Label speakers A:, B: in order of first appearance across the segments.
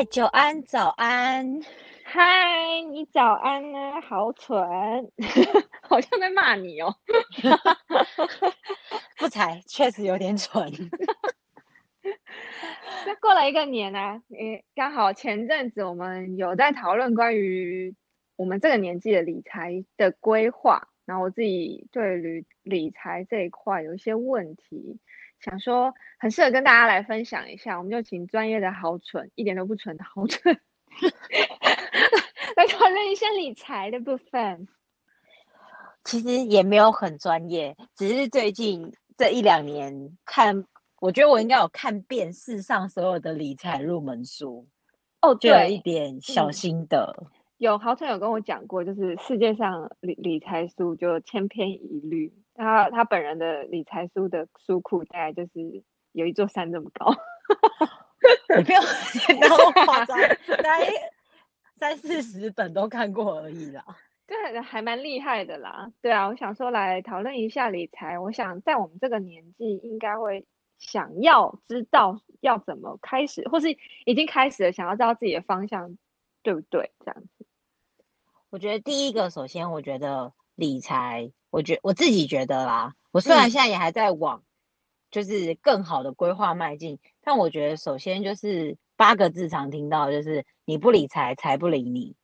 A: 嗨，久安，早安。
B: 嗨，你早安啊，好蠢，好像在骂你哦。
A: 不才，确实有点蠢。
B: 那过了一个年啊，诶，刚好前阵子我们有在讨论关于我们这个年纪的理财的规划，然后我自己对理理财这一块有一些问题，想说很适合跟大家来分享一下，我们就请专业的好蠢，一点都不蠢的好蠢。来讨论一下理财的部分，
A: 其实也没有很专业，只是最近这一两年看，我觉得我应该有看遍世上所有的理财入门书
B: 哦，
A: 就有一点小心得。
B: 嗯、有好像有跟我讲过，就是世界上理理财书就千篇一律，他他本人的理财书的书库大概就是有一座山这么高。
A: 你不要那么夸张，大概 三四十本都看过而已啦。
B: 对，还蛮厉害的啦。对啊，我想说来讨论一下理财。我想在我们这个年纪，应该会想要知道要怎么开始，或是已经开始了，想要知道自己的方向，对不对？这样子。
A: 我觉得第一个，首先我觉得理财，我觉我自己觉得啦，我虽然现在也还在往。嗯就是更好的规划迈进，但我觉得首先就是八个字常听到，就是你不理财，财不理你。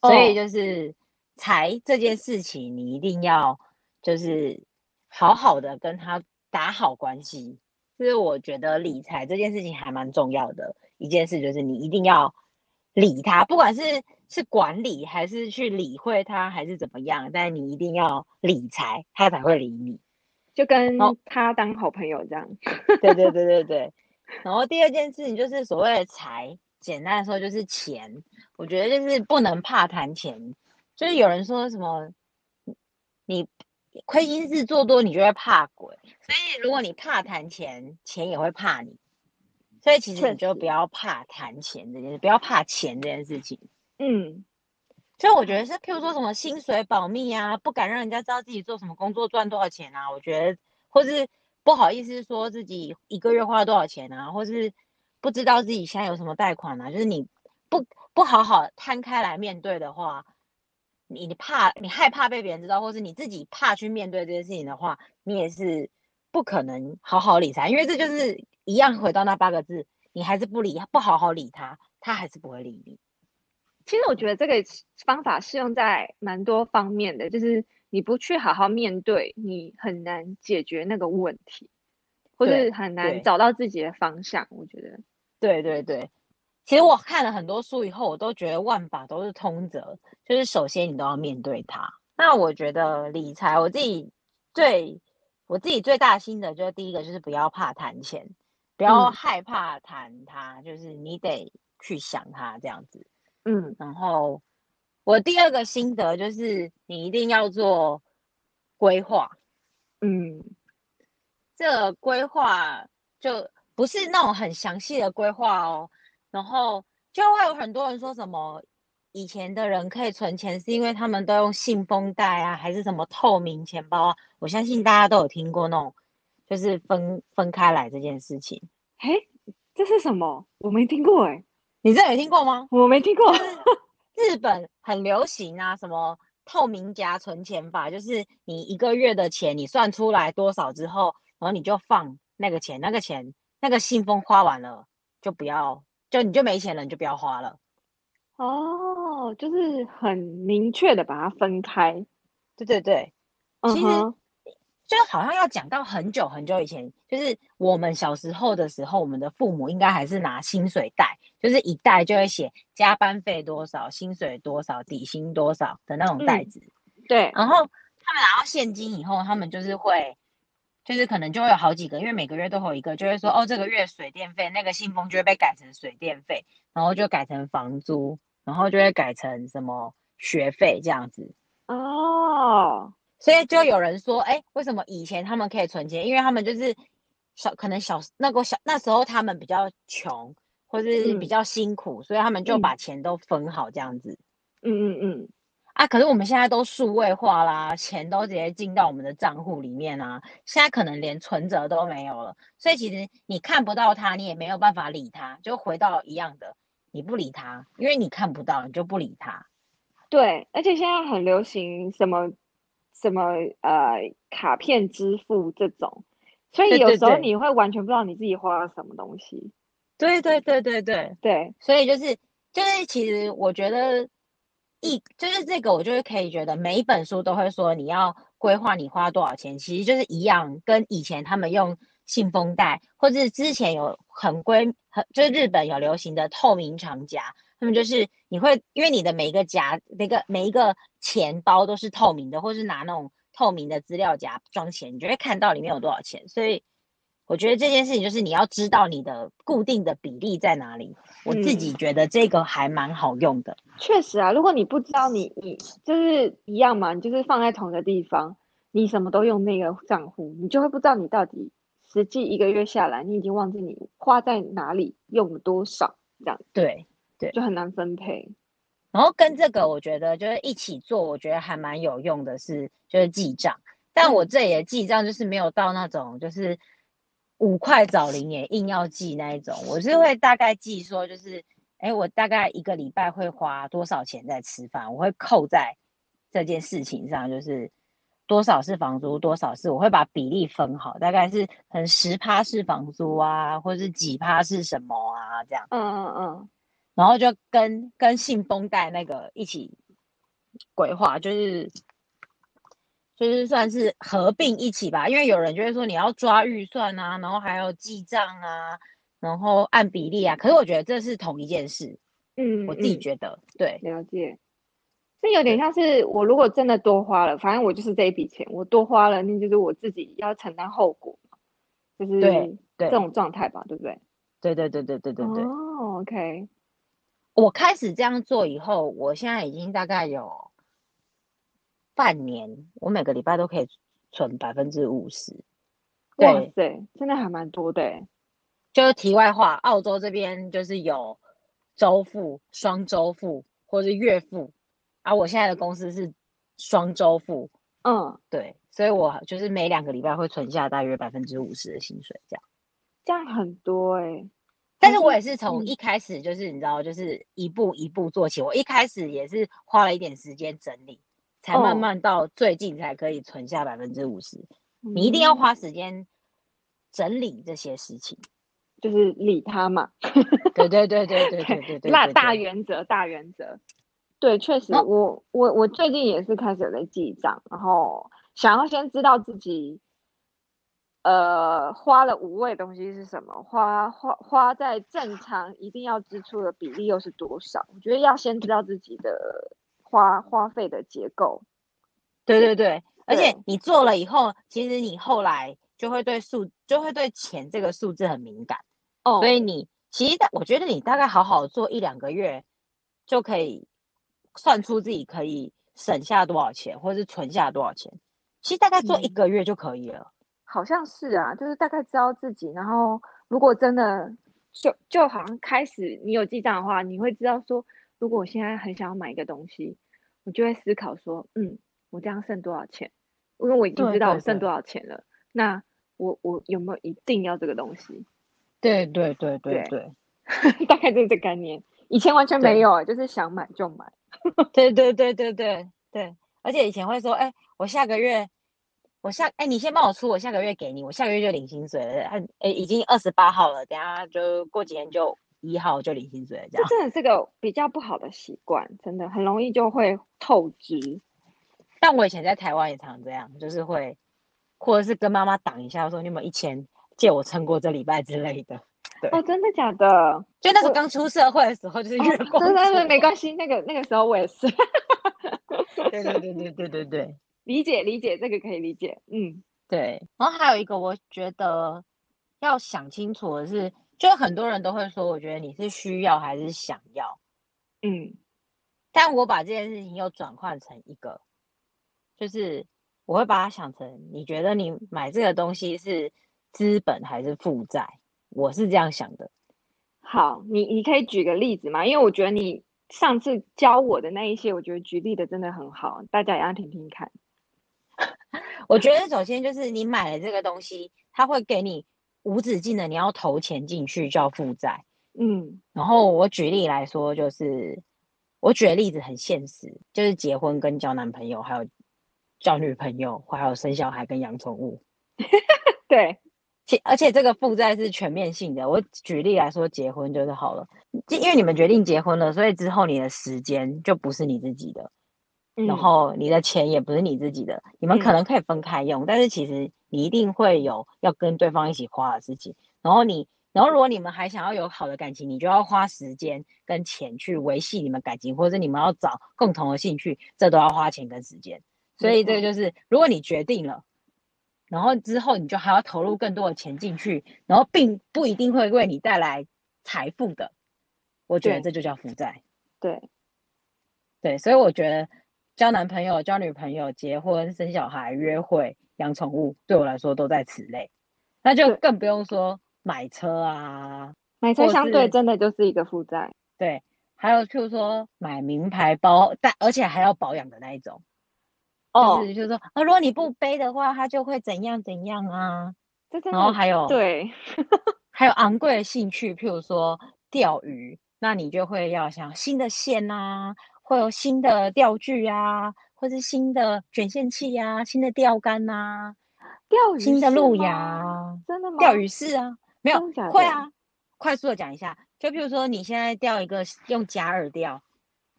A: 所以就是财这件事情，你一定要就是好好的跟他打好关系。就是我觉得理财这件事情还蛮重要的一件事，就是你一定要理他，不管是是管理还是去理会他还是怎么样，但你一定要理财，他才会理你。
B: 就跟他当好朋友这样，
A: 对对对对对。然后第二件事情就是所谓的财，简单的说就是钱。我觉得就是不能怕谈钱，就是有人说什么，你亏心事做多，你就会怕鬼。所以如果你怕谈钱，钱也会怕你。所以其实你就不要怕谈钱这件事，不要怕钱这件事情。
B: 嗯。
A: 所以我觉得是，譬如说什么薪水保密啊，不敢让人家知道自己做什么工作赚多少钱啊。我觉得，或是不好意思说自己一个月花了多少钱啊，或是不知道自己现在有什么贷款啊。就是你不不好好摊开来面对的话，你你怕你害怕被别人知道，或是你自己怕去面对这件事情的话，你也是不可能好好理财，因为这就是一样回到那八个字，你还是不理不好好理他，他还是不会理你。
B: 其实我觉得这个方法适用在蛮多方面的，就是你不去好好面对，你很难解决那个问题，或是很难找到自己的方向。我觉得，
A: 对对对。其实我看了很多书以后，我都觉得万法都是通则，就是首先你都要面对它。那我觉得理财，我自己最我自己最大心得就是第一个就是不要怕谈钱，不要害怕谈它，嗯，就是你得去想它这样子。
B: 嗯，
A: 然后我第二个心得就是，你一定要做规划。
B: 嗯，
A: 这个规划就不是那种很详细的规划哦。然后就会有很多人说什么，以前的人可以存钱是因为他们都用信封袋啊，还是什么透明钱包啊？我相信大家都有听过那种，就是分分开来这件事情。
B: 嘿，这是什么？我没听过哎。
A: 你这有听过吗？
B: 我没听过。
A: 日本很流行啊，什么透明夹存钱法，就是你一个月的钱，你算出来多少之后，然后你就放那个钱，那个钱那个信封花完了就不要，就你就没钱了，你就不要花了。
B: 哦，就是很明确的把它分开。
A: 对对对，
B: 其实。
A: Uh-huh. 就好像要讲到很久很久以前，就是我们小时候的时候，我们的父母应该还是拿薪水袋，就是一袋就会写加班费多少、薪水多少、底薪多少的那种袋子。
B: 嗯、对。
A: 然后他们拿到现金以后，他们就是会，就是可能就会有好几个，因为每个月都会有一个，就会说哦，这个月水电费那个信封就会被改成水电费，然后就改成房租，然后就会改成什么学费这样子。
B: 哦。
A: 所以就有人说，哎、欸，为什么以前他们可以存钱？因为他们就是小，可能小那个小那时候他们比较穷，或是比较辛苦，嗯，所以他们就把钱都分好这样子。
B: 嗯嗯嗯。
A: 啊，可是我们现在都数位化啦，钱都直接进到我们的账户里面啊，现在可能连存折都没有了，所以其实你看不到它，你也没有办法理它，就回到一样的，你不理它，因为你看不到，你就不理它。
B: 对，而且现在很流行什么什么呃卡片支付这种，所以有时候你会完全不知道你自己花了什么东西。
A: 对对对对对。
B: 对，
A: 所以就是就是其实我觉得一就是这个，我就是可以觉得每一本书都会说你要规划你花多少钱，其实就是一样，跟以前他们用信封袋，或者是之前有很规很就是日本有流行的透明长夹，他们就是你会因为你的每一个夹那个每一个钱包都是透明的，或是拿那种透明的资料夹装钱，你就会看到里面有多少钱，所以。我觉得这件事情就是你要知道你的固定的比例在哪里。我自己觉得这个还蛮好用的。
B: 嗯，确实啊，如果你不知道你你就是一样嘛，你就是放在同一个地方，你什么都用那个账户，你就会不知道你到底实际一个月下来，你已经忘记你花在哪里，用了多少，这样。
A: 对对，
B: 就很难分配。
A: 然后跟这个我觉得就是一起做，我觉得还蛮有用的是就是记账，但我这里的记账就是没有到那种就是。五块找零也硬要记那一种，我是会大概记说，就是，哎，我大概一个礼拜会花多少钱在吃饭，我会扣在这件事情上，就是多少是房租，多少是我会把比例分好，大概是很十趴是房租啊，或者是几趴是什么啊，这样。
B: 嗯嗯嗯。
A: 然后就跟跟信封袋那个一起规划，就是。就是算是合并一起吧，因为有人就会说你要抓预算啊，然后还有记账啊，然后按比例啊。可是我觉得这是同一件事，嗯，我自己觉得，嗯、对，
B: 了解。这有点像是我如果真的多花了，反正我就是这一笔钱，我多花了，那就是我自己要承担后果，就是对这种状态吧，对不对？
A: 对对对对对对对。
B: 哦，OK。
A: 我开始这样做以后，我现在已经大概有。半年，我每个礼拜都可以存百分之五十。
B: 哇塞，真的还蛮多的。
A: 就是题外话，澳洲这边就是有周付、双周付或是月付，而、啊、我现在的公司是双周付。
B: 嗯，
A: 对，所以我就是每两个礼拜会存下大约百分之五十的薪水，这样。
B: 这样很多哎、欸，
A: 但是我也是从一开始就是你知道，就是一步一步做起。我一开始也是花了一点时间整理。才慢慢到最近才可以存下百分之五十，你一定要花时间整理这些事情，
B: 就是理他嘛。
A: 对对对对对 对对对，
B: 那大原则大原则。对，确实，哦、我我我最近也是开始有在记账，然后想要先知道自己，呃，花了五位东西是什么，花花花在正常一定要支出的比例又是多少？我觉得要先知道自己的。花花费的结构，
A: 对对对，而且你做了以后，其实你后来就会对数，就会对钱这个数字很敏感哦。所以你其实，我觉得你大概好好做一两个月，就可以算出自己可以省下多少钱，或者是存下多少钱。其实大概做一个月就可以了。嗯，
B: 好像是啊，就是大概知道自己，然后如果真的就就好像开始你有记账的话，你会知道说。如果我现在很想要买一个东西，我就会思考说，嗯，我这样剩多少钱？因为我已经知道我剩多少钱了。对对对，那我我有没有一定要这个东西？
A: 对对对对对，对
B: 大概就是这个概念。以前完全没有，就是想买就买。
A: 对对对对对对，而且以前会说，哎，我下个月，我下，哎，你先帮我出，我下个月给你，我下个月就领薪水了。哎，已经二十八号了，等下就过几天就。一号就领薪水，这样。这
B: 真的是个比较不好的习惯，真的很容易就会透支。
A: 但我以前在台湾也常这样，就是会，或者是跟妈妈挡一下，说你有没有一千借我撑过这礼拜之类的。对。
B: 哦，真的假的？
A: 就那时候刚出社会的时候，就是月光。对
B: 对对，没关系，那个那个时候我也是。
A: 对对对对对对对，
B: 理解理解，这个可以理解。嗯，
A: 对。然后还有一个，我觉得要想清楚的是。就很多人都会说，我觉得你是需要还是想要，
B: 嗯，
A: 但我把这件事情又转换成一个，就是我会把它想成，你觉得你买这个东西是资本还是负债？我是这样想的。
B: 好，你你可以举个例子吗？因为我觉得你上次教我的那一些，我觉得举例的真的很好，大家也要听听看。
A: 我觉得首先就是你买了这个东西，它会给你。无止境的，你要投钱进去叫负债。
B: 嗯，
A: 然后我举例来说，就是我举的例子很现实，就是结婚跟交男朋友，还有交女朋友，还有生小孩跟养宠物。
B: 对，
A: 且而且这个负债是全面性的。我举例来说，结婚就是好了，因为你们决定结婚了，所以之后你的时间就不是你自己的，嗯、然后你的钱也不是你自己的。你们可能可以分开用，嗯、但是其实你一定会有要跟对方一起花的事情。然后你，然后如果你们还想要有好的感情，你就要花时间跟钱去维系你们感情，或者你们要找共同的兴趣，这都要花钱跟时间。所以这个就是，如果你决定了。然后之后你就还要投入更多的钱进去，然后并不一定会为你带来财富的，我觉得这就叫负债。
B: 对，
A: 对，所以我觉得交男朋友、交女朋友、结婚、生小孩、约会、养宠物，对我来说都在此类。那就更不用说买车啊，
B: 买车相对真的就是一个负债。
A: 对，还有譬如说买名牌包，但而且还要保养的那一种。哦，就是就是说啊，如果你不背的话，它就会怎样怎样啊。然后还有
B: 对，
A: 还有昂贵的兴趣，譬如说钓鱼，那你就会要想新的线啊，会有新的钓具啊，或是新的卷线器啊，新的钓竿啊，
B: 钓鱼
A: 新的路亚，
B: 真的吗？
A: 钓鱼是啊，没有会啊。快速的讲一下，就譬如说你现在钓一个用假饵钓。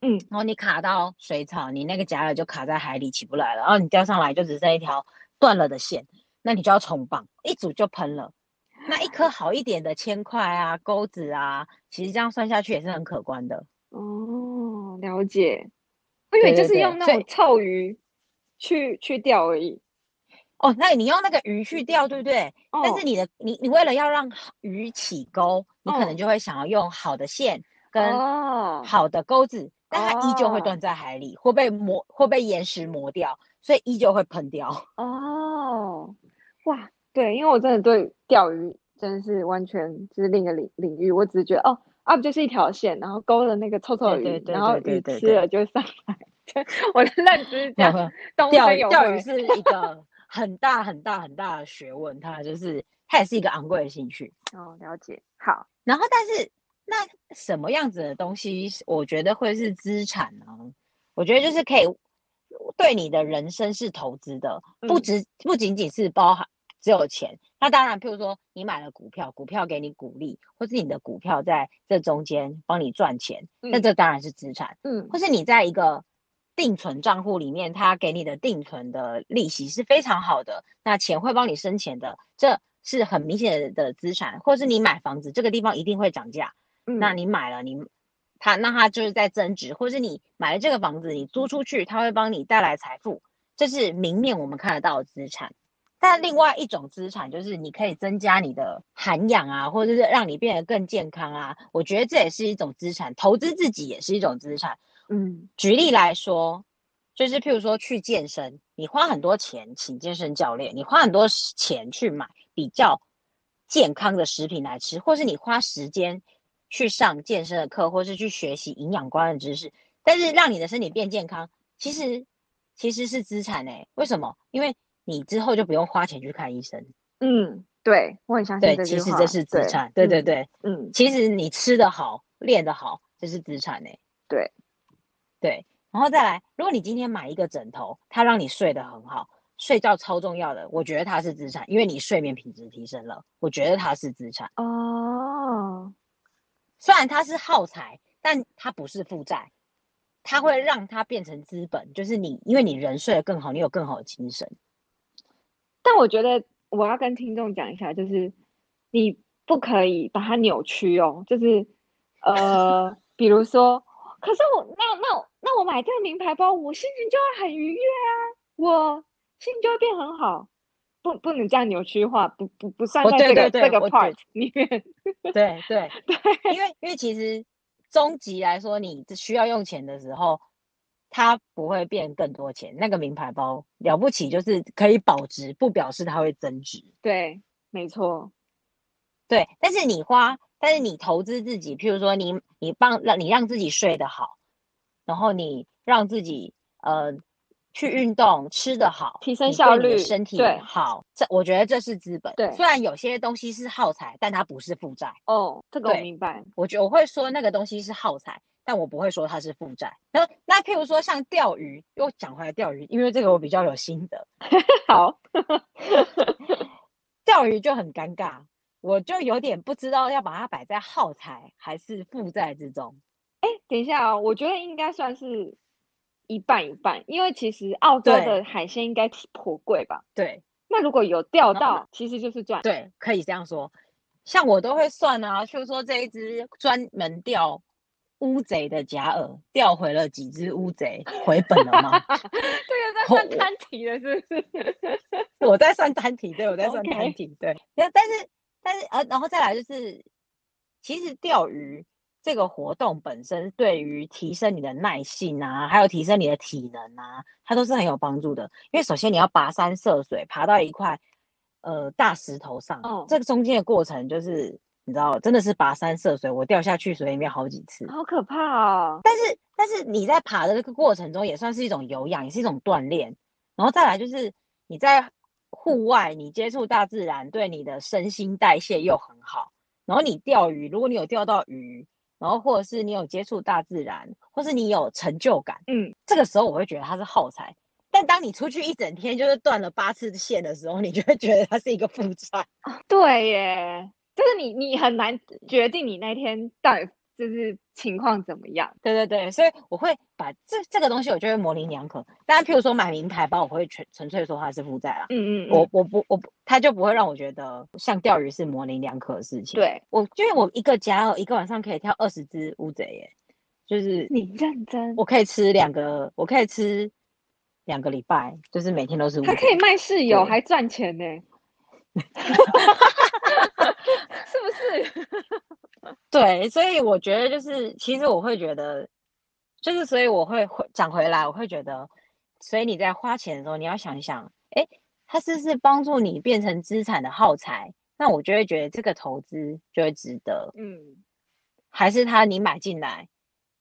A: 嗯，然后你卡到水草，你那个假饵就卡在海里起不来了，然后你钓上来就只剩一条断了的线，那你就要重绑，一组就喷了。那一颗好一点的铅块啊、钩子啊，其实这样算下去也是很可观的。
B: 哦，了解。我以为就是用那种臭鱼去去钓而已。
A: 哦，那你用那个鱼去钓，对不对？哦、但是你的你你为了要让鱼起钩，你可能就会想要用好的线跟好的钩子。哦但它依旧会断在海里，oh. 会被磨，会被岩石磨掉，所以依旧会喷掉。
B: 哦，oh. 哇，对，因为我真的对钓鱼真的是完全就是另一个领领域，我只是觉得哦，啊不就是一条线，然后勾了那个臭臭的鱼，然后鱼吃了就上来。我的认知是这样，钓
A: 钓鱼是一个 很大很大很大的学问，它就是它也是一个昂贵的兴趣。
B: 哦，oh, 了解。好，
A: 然后但是。那什么样子的东西，我觉得会是资产呢？我觉得就是可以对你的人生是投资的，不只不仅仅是包含只有钱。那当然，譬如说你买了股票，股票给你股利，或是你的股票在这中间帮你赚钱，那这当然是资产。嗯，或是你在一个定存账户里面，它给你的定存的利息是非常好的，那钱会帮你生钱的，这是很明显的资产。或是你买房子，这个地方一定会涨价。那你买了你，它那它就是在增值，或是你买了这个房子，你租出去，它会帮你带来财富，这是明面我们看得到的资产。但另外一种资产就是你可以增加你的涵养啊，或者是让你变得更健康啊，我觉得这也是一种资产，投资自己也是一种资产。嗯，举例来说，就是譬如说去健身，你花很多钱请健身教练，你花很多钱去买比较健康的食品来吃，或是你花时间。去上健身的课，或是去学习营养观的知识，但是让你的身体变健康，其实其实是资产诶。为什么？因为你之后就不用花钱去看医生。
B: 嗯，对，我很相信。
A: 对，其实这是资产。对对对，嗯，其实你吃得好，练得好，这是资产诶。
B: 对
A: 对，然后再来，如果你今天买一个枕头，它让你睡得很好，睡觉超重要的，我觉得它是资产，因为你睡眠品质提升了，我觉得它是资产。
B: 哦。
A: 虽然它是耗材，但它不是负债，它会让它变成资本，就是你，因为你人睡得更好，你有更好的精神。
B: 但我觉得我要跟听众讲一下，就是你不可以把它扭曲哦，就是呃，比如说，可是我那那那我买这个名牌包，我心情就会很愉悦啊，我心情就会变很好。不，不能这样扭曲化，不不不算在这个、这个 part 里面。
A: 对对对，因为因为其实终极来说，你需要用钱的时候，它不会变更多钱。那个名牌包了不起，就是可以保值，不表示它会增值。
B: 对，没错。
A: 对，但是你花，但是你投资自己，譬如说你你帮让你让自己睡得好，然后你让自己呃。去运动，吃得好，
B: 提升效率，
A: 身体好，这我觉得这是资本。对，虽然有些东西是耗材，但它不是负债。
B: 哦，这个我明白。
A: 我觉得我会说那个东西是耗材，但我不会说它是负债。那那譬如说像钓鱼，又讲回来钓鱼，因为这个我比较有心得。
B: 好，
A: 钓鱼就很尴尬，我就有点不知道要把它摆在耗材还是负债之中。
B: 哎，等一下啊、哦，我觉得应该算是。一半一半，因为其实澳洲的海鲜应该挺颇贵吧？
A: 对，
B: 那如果有钓到，其实就是赚。
A: 对，可以这样说。像我都会算啊，就是说这一只专门钓乌贼的假饵，钓回了几只乌贼，回本了吗？这
B: 个在算单体的是不是？
A: 我在算单体，对，我在算单体.对。但是但是呃，然后再来就是，其实钓鱼。这个活动本身对于提升你的耐性啊，还有提升你的体能啊，它都是很有帮助的。因为首先你要跋山涉水，爬到一块呃大石头上，哦，这个中间的过程就是你知道，真的是跋山涉水，我掉下去水里面好几次，
B: 好可怕哦！
A: 但是但是你在爬的这个过程中，也算是一种有氧，也是一种锻炼。然后再来就是你在户外，你接触大自然，对你的身心代谢又很好。然后你钓鱼，如果你有钓到鱼。然后，或者是你有接触大自然，或是你有成就感，嗯，这个时候我会觉得它是耗材。但当你出去一整天就是断了八次线的时候，你就会觉得它是一个负债。
B: 对耶，就是你你很难决定你那天到底。就是情况怎么样？
A: 对对对，所以我会把这这个东西，我就会模棱两可。当然，譬如说买名牌包，我会纯纯粹说它是负债啦。嗯，嗯嗯，我我不我不，他就不会让我觉得像钓鱼是模棱两可的事情。
B: 对，
A: 我因为我一个假饵一个晚上可以钓二十只乌贼耶，就是
B: 你认真，
A: 我可以吃两个，我可以吃两个礼拜，就是每天都是
B: 乌可以卖室友，还赚钱呢，是不是？
A: 对，所以我觉得就是，其实我会觉得，就是所以我会会讲回来，我会觉得，所以你在花钱的时候，你要想一想，哎，它是不是帮助你变成资产的耗材？那我就会觉得这个投资就会值得。嗯，还是它你买进来，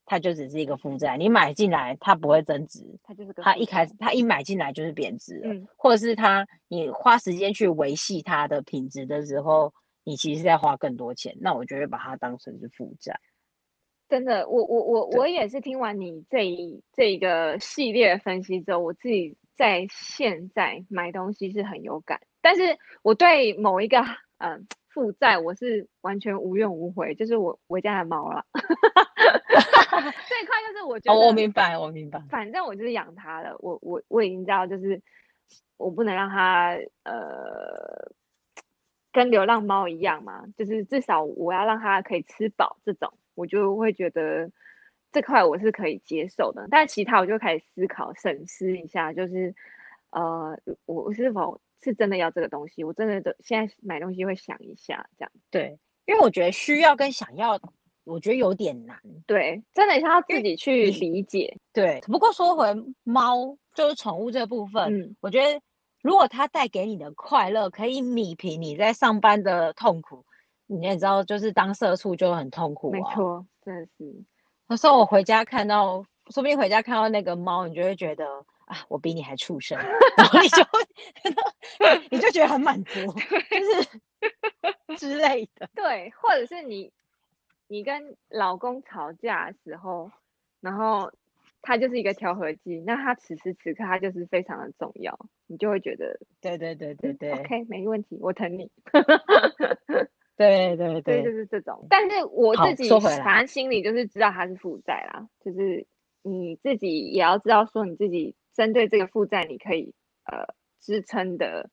A: 它就只是一个负债，你买进来它不会增值，它就是个它一开始它一买进来就是贬值了，嗯，或者是它你花时间去维系它的品质的时候。你其实是在花更多钱，那我就会把它当成是负债。
B: 真的，我我我我也是听完你这一这一个系列分析之后，我自己在现在买东西是很有感，但是我对某一个嗯负债我是完全无怨无悔，就是我我家的猫了。这一块就是我觉得，
A: 哦，我明白，我明白。
B: 反正我就是养它了，我我我已经知道，就是我不能让它呃。跟流浪猫一样嘛，就是至少我要让它可以吃饱，这种我就会觉得这块我是可以接受的。但其他我就开始思考、审视一下，就是呃，我是否是真的要这个东西？我真的的现在买东西会想一下，这样。
A: 对，因为我觉得需要跟想要，我觉得有点难。
B: 对，真的是要自己去理解。
A: 对，不过说回猫，就是宠物这部分，嗯，我觉得。如果它带给你的快乐可以米平你在上班的痛苦，你也知道，就是当社畜就很痛苦啊。
B: 没错，真的是。
A: 有时候我回家看到，说不定回家看到那个猫，你就会觉得啊，我比你还畜生，然后你就会，你就觉得很满足，就是 之类的。
B: 对，或者是你，你跟老公吵架的时候，然后。它就是一个调和剂，那它此时此刻它就是非常的重要，你就会觉得，
A: 对对对对对
B: ，OK，没问题，我疼你。
A: 对 对对，
B: 就是这种。但是我自己反正心里就是知道它是负债啦，就是你自己也要知道说你自己针对这个负债，你可以呃支撑的。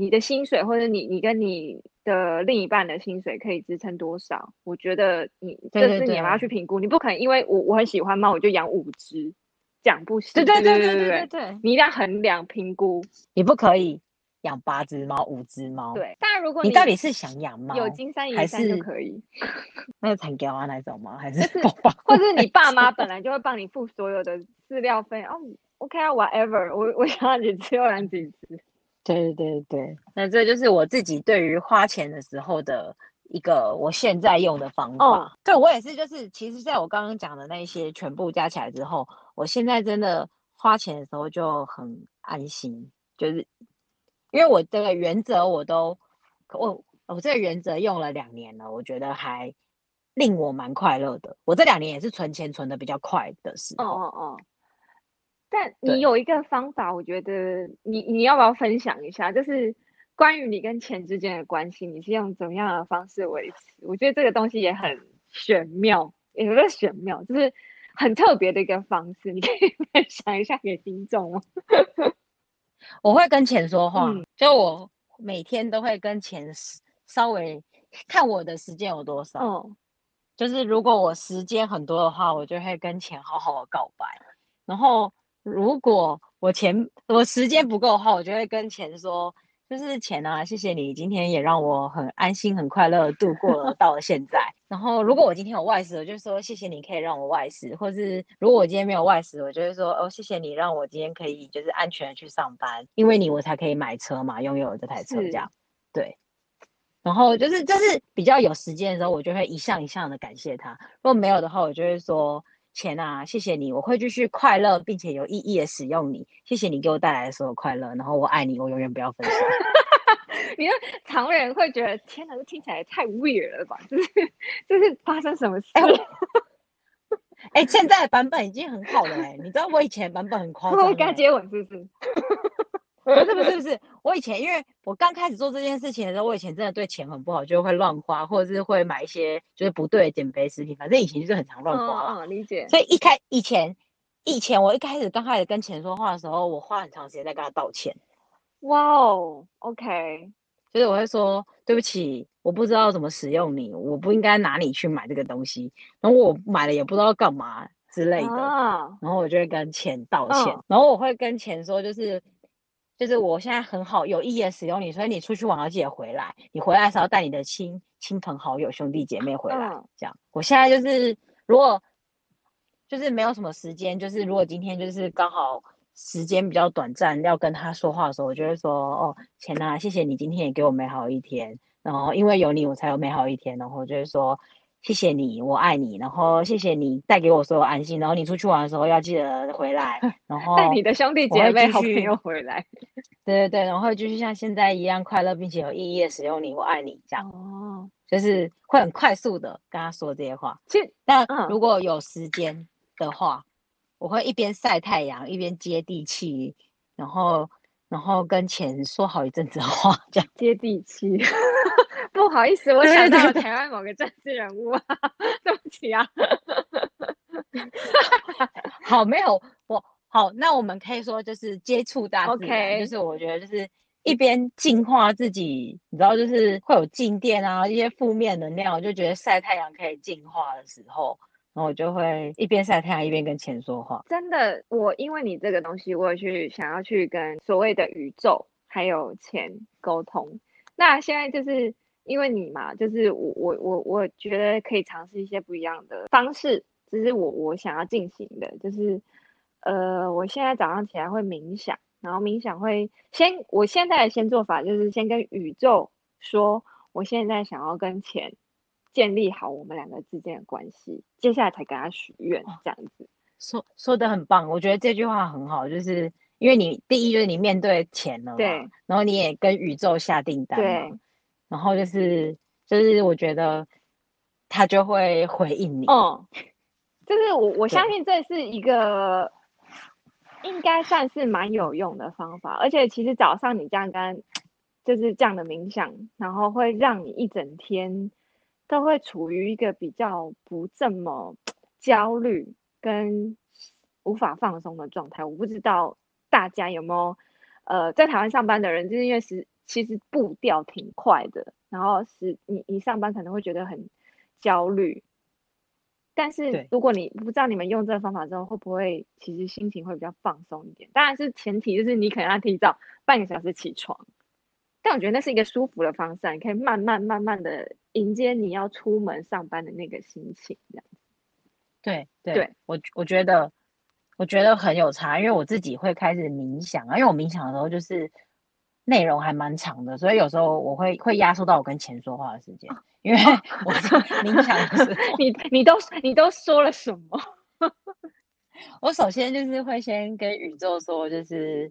B: 你的薪水，或者你你跟你的另一半的薪水可以支撑多少？我觉得你这是你要去评估，你不可能因为我我很喜欢猫，我就养五只，讲不行。
A: 对对对对对对对，对，
B: 你一定要衡量评估，
A: 你不可以养八只猫、五只猫。
B: 对，但如果你，
A: 你到底是想养猫，
B: 有金山银山就可以，
A: 那个产胶啊那种吗？还是，
B: 是或者是你爸妈本来就会帮你付所有的饲料费哦，OK 啊，whatever，我我想要几只就养几只。
A: 对对对，那这就是我自己对于花钱的时候的一个我现在用的方法。哦、对我也是，就是其实在我刚刚讲的那些全部加起来之后，我现在真的花钱的时候就很安心，就是因为我这个原则我都我我这个原则用了两年了，我觉得还令我蛮快乐的。我这两年也是存钱存的比较快的时候。
B: 哦哦哦。但你有一个方法，我觉得你你要不要分享一下？就是关于你跟钱之间的关系，你是用怎么样的方式维持？我觉得这个东西也很玄妙，也有个玄妙，就是很特别的一个方式。你可以 分享一下给听众吗？
A: 我会跟钱说话，嗯、就我每天都会跟钱稍微看我的时间有多少。
B: 嗯，
A: 就是如果我时间很多的话，我就会跟钱好好的告白，然后。如果我钱我时间不够的话，我就会跟钱说，就是钱啊，谢谢你今天也让我很安心、很快乐度过了到了现在。然后如果我今天有外食，我就说谢谢你可以让我外食，或是如果我今天没有外食，我就会说哦，谢谢你让我今天可以就是安全的去上班，因为你我才可以买车嘛，拥有这台车这样。对。然后就是就是比较有时间的时候，我就会一项一项的感谢他。如果没有的话，我就会说。钱啊，谢谢你，我会继续快乐并且有意义的使用你。谢谢你给我带来的所有快乐，然后我爱你，我永远不要分手。
B: 你看，常人会觉得天哪，这听起来太 weird 了吧？就是就是发生什么事？
A: 哎、欸，现在的版本已经很好了哎、欸，你知道我以前版本很夸张、欸，
B: 跟他接吻是不是？
A: 不是不是不是，我以前因为我刚开始做这件事情的时候，我以前真的对钱很不好，就会乱花，或者是会买一些就是不对的减肥食品，反正以前就是很常乱花。
B: 理解。
A: 所以一开以前以前我一开始刚开始跟钱说话的时候，我花很长时间在跟他道歉。
B: 哇哦，OK，
A: 就是我会说对不起，我不知道怎么使用你，我不应该拿你去买这个东西，然后我买了也不知道干嘛之类的，啊、然后我就会跟钱道歉，啊、然后我会跟钱说就是。就是我现在很好有意义的使用你，所以你出去玩要记得回来。你回来的时候带你的亲亲朋好友、兄弟姐妹回来，这样。我现在就是如果就是没有什么时间，就是如果今天就是刚好时间比较短暂，要跟他说话的时候，我就会说：“哦，钱啊，谢谢你今天也给我美好一天，然后因为有你，我才有美好一天。”然后我就会说。谢谢你，我爱你。然后谢谢你带给我所有安心。然后你出去玩的时候要记得回来。然后
B: 带你的兄弟姐妹、好朋友回来。
A: 对对对，然后就是像现在一样快乐并且有意义的使用你，我爱你这样。哦，就是会很快速的跟他说这些话。其实，但如果有时间的话，嗯、我会一边晒太阳一边接地气，然后然后跟钱说好一阵子的话，这样
B: 接地气。不好意思，我想到了台湾某个政治人物，对不起啊。
A: 好，没有我好，那我们可以说就是接触大自然，Okay. 就是我觉得就是一边净化自己，你知道，就是会有静电啊，一些负面能量，我就觉得晒太阳可以净化的时候，然后我就会一边晒太阳一边跟钱说话。
B: 真的，我因为你这个东西，我有去想要去跟所谓的宇宙还有钱沟通。那现在就是。因为你嘛，就是我我我我觉得可以尝试一些不一样的方式，这是我我想要进行的，就是呃，我现在早上起来会冥想，然后冥想会先，我现在的先做法就是先跟宇宙说，我现在想要跟钱建立好我们两个之间的关系，接下来才跟他许愿，这样子。
A: 说说的很棒，我觉得这句话很好，就是因为你第一就是你面对钱了，
B: 对，
A: 然后你也跟宇宙下订单，
B: 对。
A: 然后就是，就是我觉得他就会回应你。
B: 嗯，就是我我相信这是一个应该算是蛮有用的方法，而且其实早上你这样跟就是这样的冥想，然后会让你一整天都会处于一个比较不这么焦虑跟无法放松的状态。我不知道大家有没有呃在台湾上班的人，就是因为是。其实步调挺快的，然后是你你上班可能会觉得很焦虑，但是如果你不知道你们用这个方法之后会不会其实心情会比较放松一点，当然是前提就是你可能要提早半个小时起床，但我觉得那是一个舒服的方式，你可以慢慢慢慢的迎接你要出门上班的那个心情，这样子。
A: 对对，对我我觉得我觉得很有差，因为我自己会开始冥想啊，因为我冥想的时候就是。内容还蛮长的，所以有时候我会会压缩到我跟钱说话的时间，因为 我冥想的时 候，
B: 你你都你都说了什么？
A: 我首先就是会先跟宇宙说，就是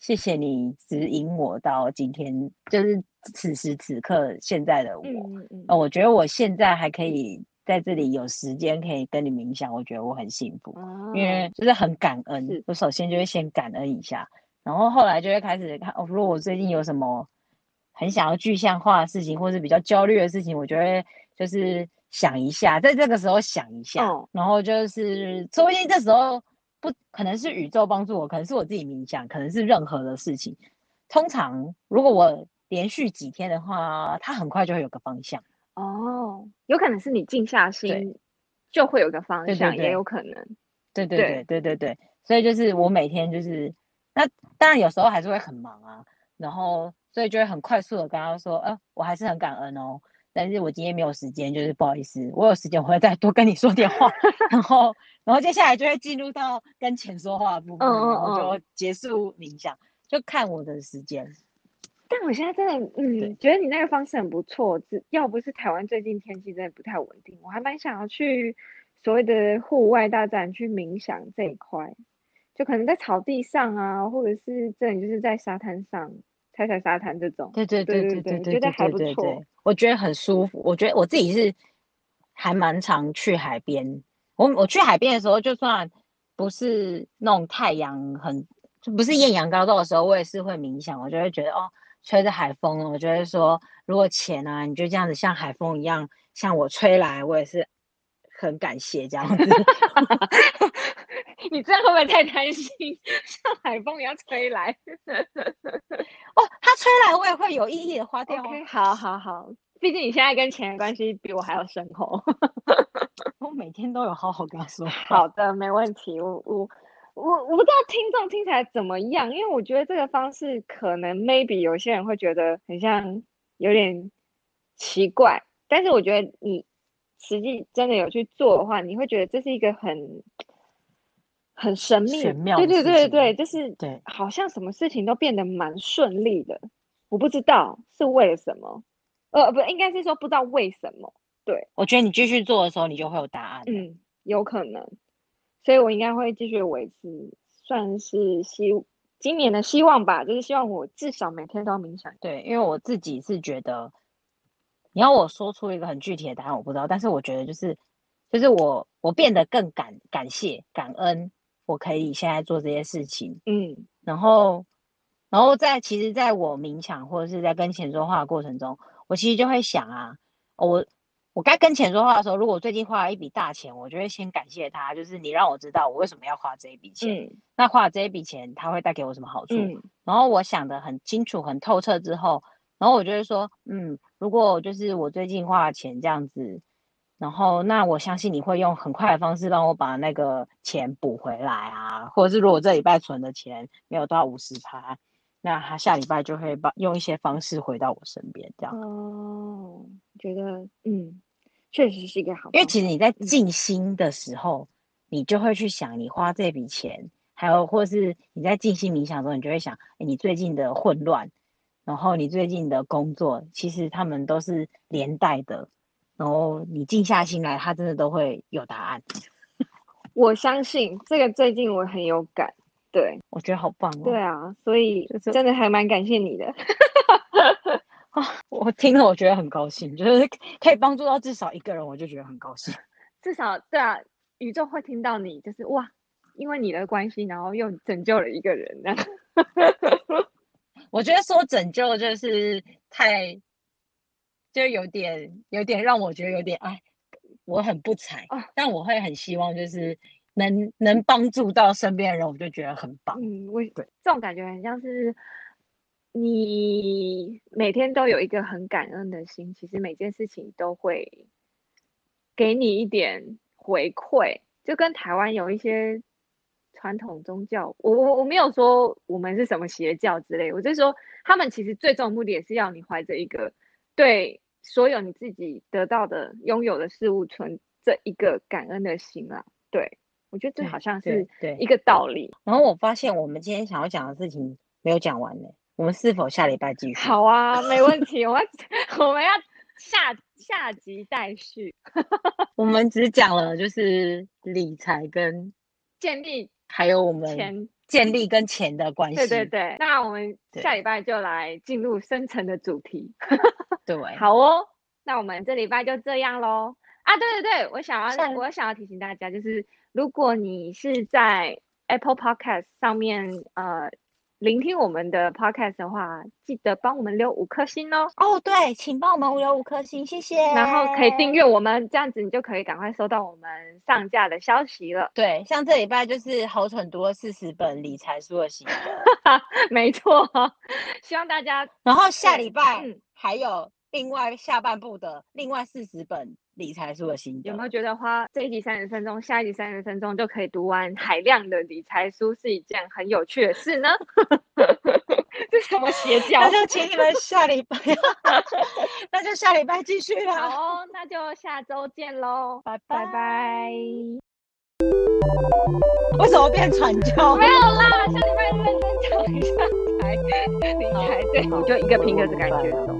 A: 谢谢你指引我到今天，就是此时此刻现在的我。嗯嗯、呃。我觉得我现在还可以在这里有时间可以跟你冥想，我觉得我很幸福，哦、因为就是很感恩。我首先就会先感恩一下，然后后来就会开始看，哦，如果我最近有什么很想要具象化的事情，或是比较焦虑的事情，我觉得就是。想一下，在这个时候想一下，哦、然后就是说不定这时候不可能是宇宙帮助我，可能是我自己冥想，可能是任何的事情。通常如果我连续几天的话，它很快就会有个方向。
B: 哦，有可能是你静下心就会有个方向，对对对，也有可能。
A: 对对对对对对，所以就是我每天就是那当然有时候还是会很忙啊，然后所以就会很快速的跟他说，呃，我还是很感恩哦。但是我今天没有时间，就是不好意思。我有时间我会再多跟你说点话，然后，然后接下来就会进入到跟钱说话的部分，然后就结束冥想，就看我的时间。
B: 但我现在真的，嗯，对觉得你那个方式很不错。只要不是台湾最近天气真的不太稳定，我还蛮想要去所谓的户外大自然去冥想这一块，就可能在草地上啊，或者是这里就是在沙滩上。踩踩沙滩这种，
A: 对对对对对对，觉得还不错。我觉得很舒服。我觉得我自己是还蛮常去海边。我我去海边的时候，就算不是那种太阳很，就不是艳阳高照的时候，我也是会冥想。我就会觉得哦，吹着海风，我就会说，如果钱啊，你就这样子像海风一样向我吹来，我也是很感谢这样子。
B: 你这样会不会太贪心？像海风一样吹来？
A: 哦，它吹来我也会有意义的花掉。
B: Okay, 好好好，毕竟你现在跟钱的关系比我还要深厚。
A: 我每天都有好好跟他说。
B: 好的，没问题。我我我我不知道听众听起来怎么样，因为我觉得这个方式可能 maybe 有些人会觉得很像有点奇怪，但是我觉得你实际真的有去做的话，你会觉得这是一个很。很神秘，
A: 玄妙，
B: 对对对对，就是对，好像什么事情都变得蛮顺利的。我不知道是为了什么，呃，不，应该是说不知道为什么。对，
A: 我觉得你继续做的时候，你就会有答案。
B: 嗯，有可能，所以我应该会继续维持，算是希今年的希望吧，就是希望我至少每天都要冥想。
A: 对，因为我自己是觉得，你要我说出一个很具体的答案，我不知道，但是我觉得就是，就是我我变得更感感谢感恩。我可以现在做这些事情，嗯，然后，然后在其实，在我冥想或者是在跟钱说话的过程中，我其实就会想啊，我我该跟钱说话的时候，如果我最近花了一笔大钱，我就会先感谢他，就是你让我知道我为什么要花这一笔钱，嗯，那花了这一笔钱，他会带给我什么好处？嗯，然后我想得很清楚、很透彻之后，然后我就会说，嗯，如果就是我最近花了钱这样子。然后，那我相信你会用很快的方式帮我把那个钱补回来啊，或者是如果这礼拜存的钱没有到五十趴，那他下礼拜就会把用一些方式回到我身边，这样。
B: 哦，觉得嗯，确实是一个好。
A: 因为其实你在静心的时候，嗯、你就会去想你花这笔钱，还有或是你在静心冥想中，你就会想，哎，你最近的混乱，然后你最近的工作，其实他们都是连带的。然后你静下心来，他真的都会有答案。
B: 我相信这个最近我很有感，对，
A: 我觉得好棒哦。
B: 对啊，所以真的还蛮感谢你的。
A: 啊，我听了我觉得很高兴，就是可以帮助到至少一个人，我就觉得很高兴。
B: 至少对啊，宇宙会听到你，就是哇，因为你的关系，然后又拯救了一个人。
A: 我觉得说拯救就是太。就有点，有点让我觉得有点哎，我很不才，啊、但我会很希望就是能能帮助到身边的人，我就觉得很棒。
B: 嗯，我对这种感觉很像是你每天都有一个很感恩的心，其实每件事情都会给你一点回馈。就跟台湾有一些传统宗教，我我我没有说我们是什么邪教之类，我就是说他们其实最终的目的也是要你怀着一个对。所有你自己得到的、拥有的事物，存这一个感恩的心啊！对，我觉得这好像是对一个道理。
A: 然后我发现我们今天想要讲的事情没有讲完呢，我们是否下礼拜继续？
B: 好啊，没问题，我们我们要下下集待续。
A: 我们只讲了就是理财跟
B: 建立
A: 还有我们钱建立跟钱的关系。
B: 对对对，那我们下礼拜就来进入深层的主题。
A: 对，
B: 好哦，那我们这礼拜就这样喽。啊，对对对，我想要我想要提醒大家，就是如果你是在 Apple Podcast 上面呃。聆听我们的 podcast 的话，记得帮我们留五颗星哦。
A: 哦，对，请帮我们留五颗星，谢谢。
B: 然后可以订阅我们，这样子你就可以赶快收到我们上架的消息了。
A: 对，像这礼拜就是好很多四十本理财书的心得，
B: 没错。希望大家，
A: 然后下礼拜还有另外下半部的另外四十本。理财书的心得，
B: 有没有觉得花这一集三十分钟，下一集三十分钟就可以读完海量的理财书，是一件很有趣的事呢？这什么邪教？
A: 那就请你们下礼拜，那就下礼拜继续了。
B: 好，那就下周见喽，
A: 拜拜拜。为什么变传教？
B: 没有啦，下礼拜认真讲一下理财，理财对，我就一个平个的感觉走。